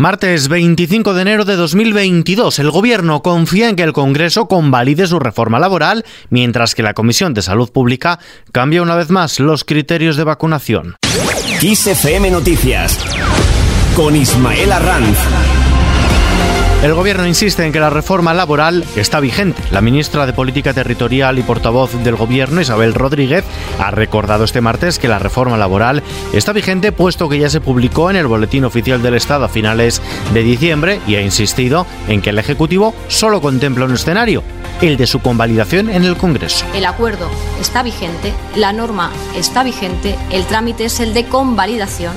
Martes 25 de enero de 2022, el Gobierno confía en que el Congreso convalide su reforma laboral, mientras que la Comisión de Salud Pública cambia una vez más los criterios de vacunación. Noticias con Ismael Arranz. El gobierno insiste en que la reforma laboral está vigente. La ministra de Política Territorial y portavoz del gobierno, Isabel Rodríguez, ha recordado este martes que la reforma laboral está vigente puesto que ya se publicó en el Boletín Oficial del Estado a finales de diciembre y ha insistido en que el Ejecutivo solo contempla un escenario, el de su convalidación en el Congreso. El acuerdo está vigente, la norma está vigente, el trámite es el de convalidación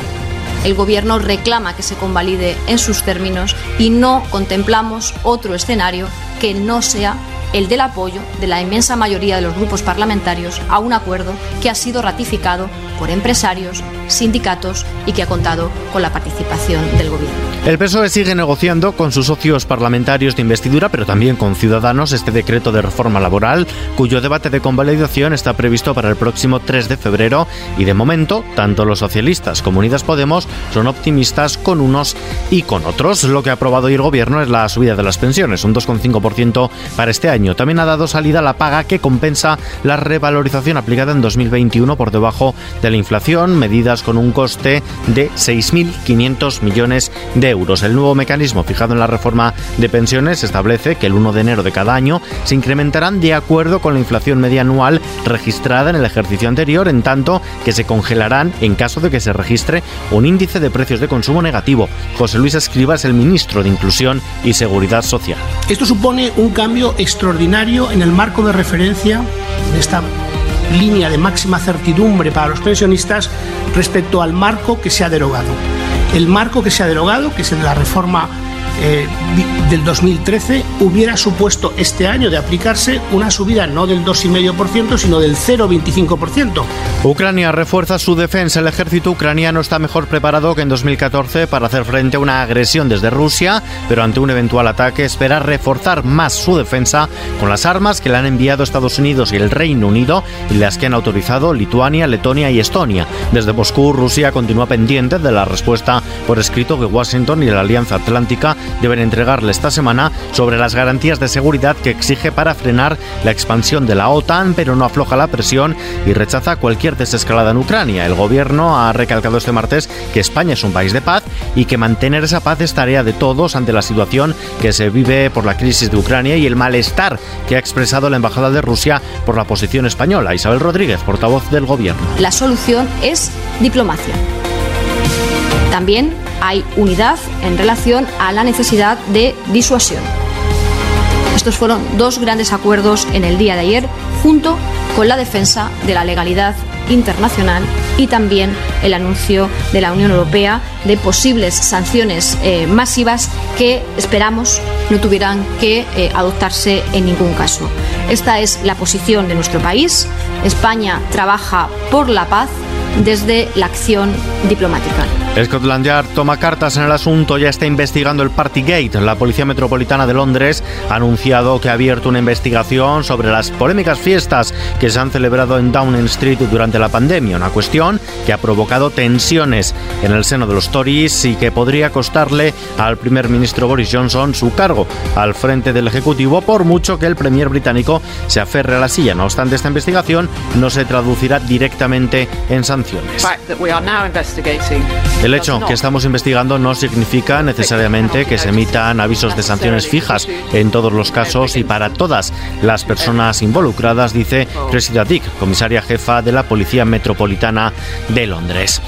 el Gobierno reclama que se convalide en sus términos y no contemplamos otro escenario que no sea el del apoyo de la inmensa mayoría de los grupos parlamentarios a un acuerdo que ha sido ratificado por empresarios, sindicatos y que ha contado con la participación del Gobierno. El PSOE sigue negociando con sus socios parlamentarios de investidura, pero también con Ciudadanos, este decreto de reforma laboral, cuyo debate de convalidación está previsto para el próximo 3 de febrero y de momento, tanto los socialistas como Unidas Podemos son optimistas con unos y con otros. Lo que ha aprobado hoy el Gobierno es la subida de las pensiones, un 2,5% para este año. También ha dado salida la paga que compensa la revalorización aplicada en 2021 por debajo de la inflación, medidas con un coste de 6.500 millones de euros. El nuevo mecanismo fijado en la reforma de pensiones establece que el 1 de enero de cada año se incrementarán de acuerdo con la inflación media anual registrada en el ejercicio anterior, en tanto que se congelarán en caso de que se registre un índice de precios de consumo negativo. José Luis Escriba es el ministro de Inclusión y Seguridad Social. Esto supone un cambio extraordinario en el marco de referencia de esta línea de máxima certidumbre para los pensionistas respecto al marco que se ha derogado. El marco que se ha derogado, que es el de la reforma eh, del 2013 hubiera supuesto este año de aplicarse una subida no del 2,5%, sino del 0,25%. Ucrania refuerza su defensa. El ejército ucraniano está mejor preparado que en 2014 para hacer frente a una agresión desde Rusia, pero ante un eventual ataque espera reforzar más su defensa con las armas que le han enviado Estados Unidos y el Reino Unido y las que han autorizado Lituania, Letonia y Estonia. Desde Moscú, Rusia continúa pendiente de la respuesta por escrito que Washington y la Alianza Atlántica deben entregarle esta semana sobre las garantías de seguridad que exige para frenar la expansión de la OTAN, pero no afloja la presión y rechaza cualquier desescalada en Ucrania. El gobierno ha recalcado este martes que España es un país de paz y que mantener esa paz es tarea de todos ante la situación que se vive por la crisis de Ucrania y el malestar que ha expresado la embajada de Rusia por la posición española. Isabel Rodríguez, portavoz del gobierno. La solución es diplomacia. También hay unidad en relación a la necesidad de disuasión. Estos fueron dos grandes acuerdos en el día de ayer, junto con la defensa de la legalidad internacional y también el anuncio de la Unión Europea de posibles sanciones eh, masivas que esperamos no tuvieran que eh, adoptarse en ningún caso. Esta es la posición de nuestro país. España trabaja por la paz desde la acción diplomática. Scotland Yard toma cartas en el asunto, ya está investigando el Partygate. La Policía Metropolitana de Londres ha anunciado que ha abierto una investigación sobre las polémicas fiestas que se han celebrado en Downing Street durante la pandemia, una cuestión que ha provocado tensiones en el seno de los Tories y que podría costarle al primer ministro Boris Johnson su cargo al frente del Ejecutivo, por mucho que el premier británico se aferre a la silla. No obstante, esta investigación no se traducirá directamente en sanciones. El hecho que estamos investigando no significa necesariamente que se emitan avisos de sanciones fijas en todos los casos y para todas las personas involucradas, dice Cressida Dick, comisaria jefa de la Policía Metropolitana de Londres.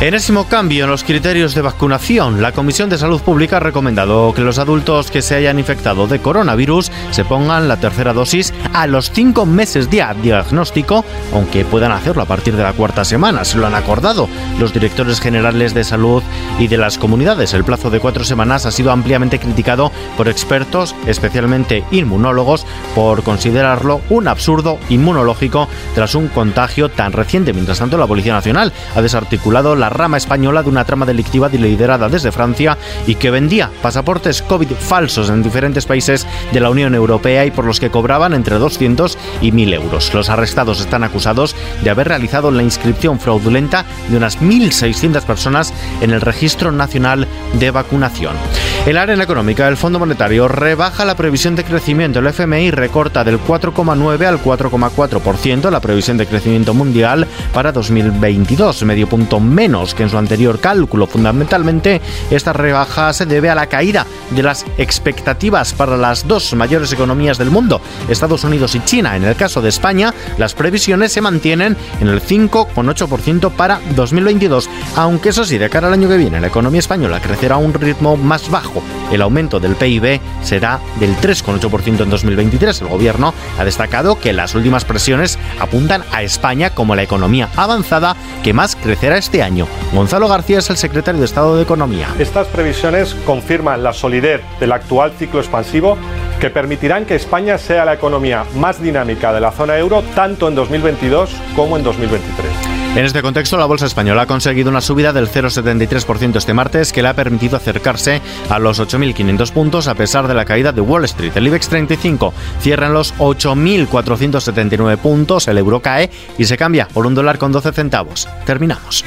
Enésimo cambio en los criterios de vacunación. La Comisión de Salud Pública ha recomendado que los adultos que se hayan infectado de coronavirus se pongan la tercera dosis a los cinco meses de diagnóstico, aunque puedan hacerlo a partir de la cuarta semana. Se lo han acordado los directores generales de salud y de las comunidades. El plazo de cuatro semanas ha sido ampliamente criticado por expertos, especialmente inmunólogos, por considerarlo un absurdo inmunológico tras un contagio tan reciente. Mientras tanto, la Policía Nacional ha desarticulado la rama española de una trama delictiva liderada desde Francia y que vendía pasaportes COVID falsos en diferentes países de la Unión Europea y por los que cobraban entre 200 y 1.000 euros. Los arrestados están acusados de haber realizado la inscripción fraudulenta de unas 1.600 personas en el Registro Nacional de Vacunación. El área económica del Fondo Monetario rebaja la previsión de crecimiento. El FMI recorta del 4,9 al 4,4% la previsión de crecimiento mundial para 2022, medio punto menos que en su anterior cálculo. Fundamentalmente, esta rebaja se debe a la caída de las expectativas para las dos mayores economías del mundo, Estados Unidos y China. En el caso de España, las previsiones se mantienen en el 5,8% para 2022, aunque eso sí, de cara al año que viene, la economía española crecerá a un ritmo más bajo el aumento del PIB será del 3,8% en 2023. El gobierno ha destacado que las últimas presiones apuntan a España como la economía avanzada que más crecerá este año. Gonzalo García es el secretario de Estado de Economía. Estas previsiones confirman la solidez del actual ciclo expansivo que permitirán que España sea la economía más dinámica de la zona euro tanto en 2022 como en 2023. En este contexto, la bolsa española ha conseguido una subida del 0,73% este martes que le ha permitido acercarse a los 8.500 puntos a pesar de la caída de Wall Street. El IBEX 35 cierra en los 8.479 puntos, el euro cae y se cambia por un dólar con 12 centavos. Terminamos.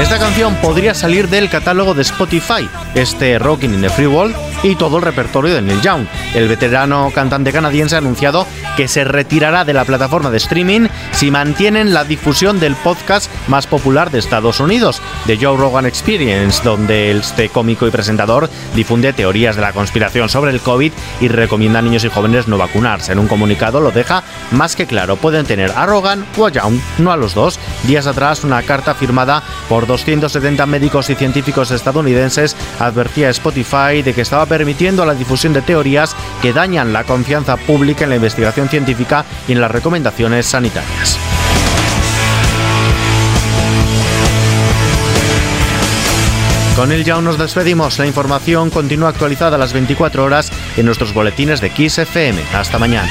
Esta canción podría salir del catálogo de Spotify, este Rocking in the Free World y todo el repertorio de Neil Young. El veterano cantante canadiense ha anunciado que se retirará de la plataforma de streaming si mantienen la difusión del podcast más popular de Estados Unidos, The Joe Rogan Experience, donde este cómico y presentador difunde teorías de la conspiración sobre el COVID y recomienda a niños y jóvenes no vacunarse. En un comunicado lo deja más que claro, pueden tener a Rogan o a Young, no a los dos. Días atrás, una carta firmada por 270 médicos y científicos estadounidenses advertía a Spotify de que estaba permitiendo la difusión de teorías que dañan la confianza pública en la investigación científica y en las recomendaciones sanitarias. Con él ya nos despedimos. La información continúa actualizada a las 24 horas en nuestros boletines de Kiss FM. Hasta mañana.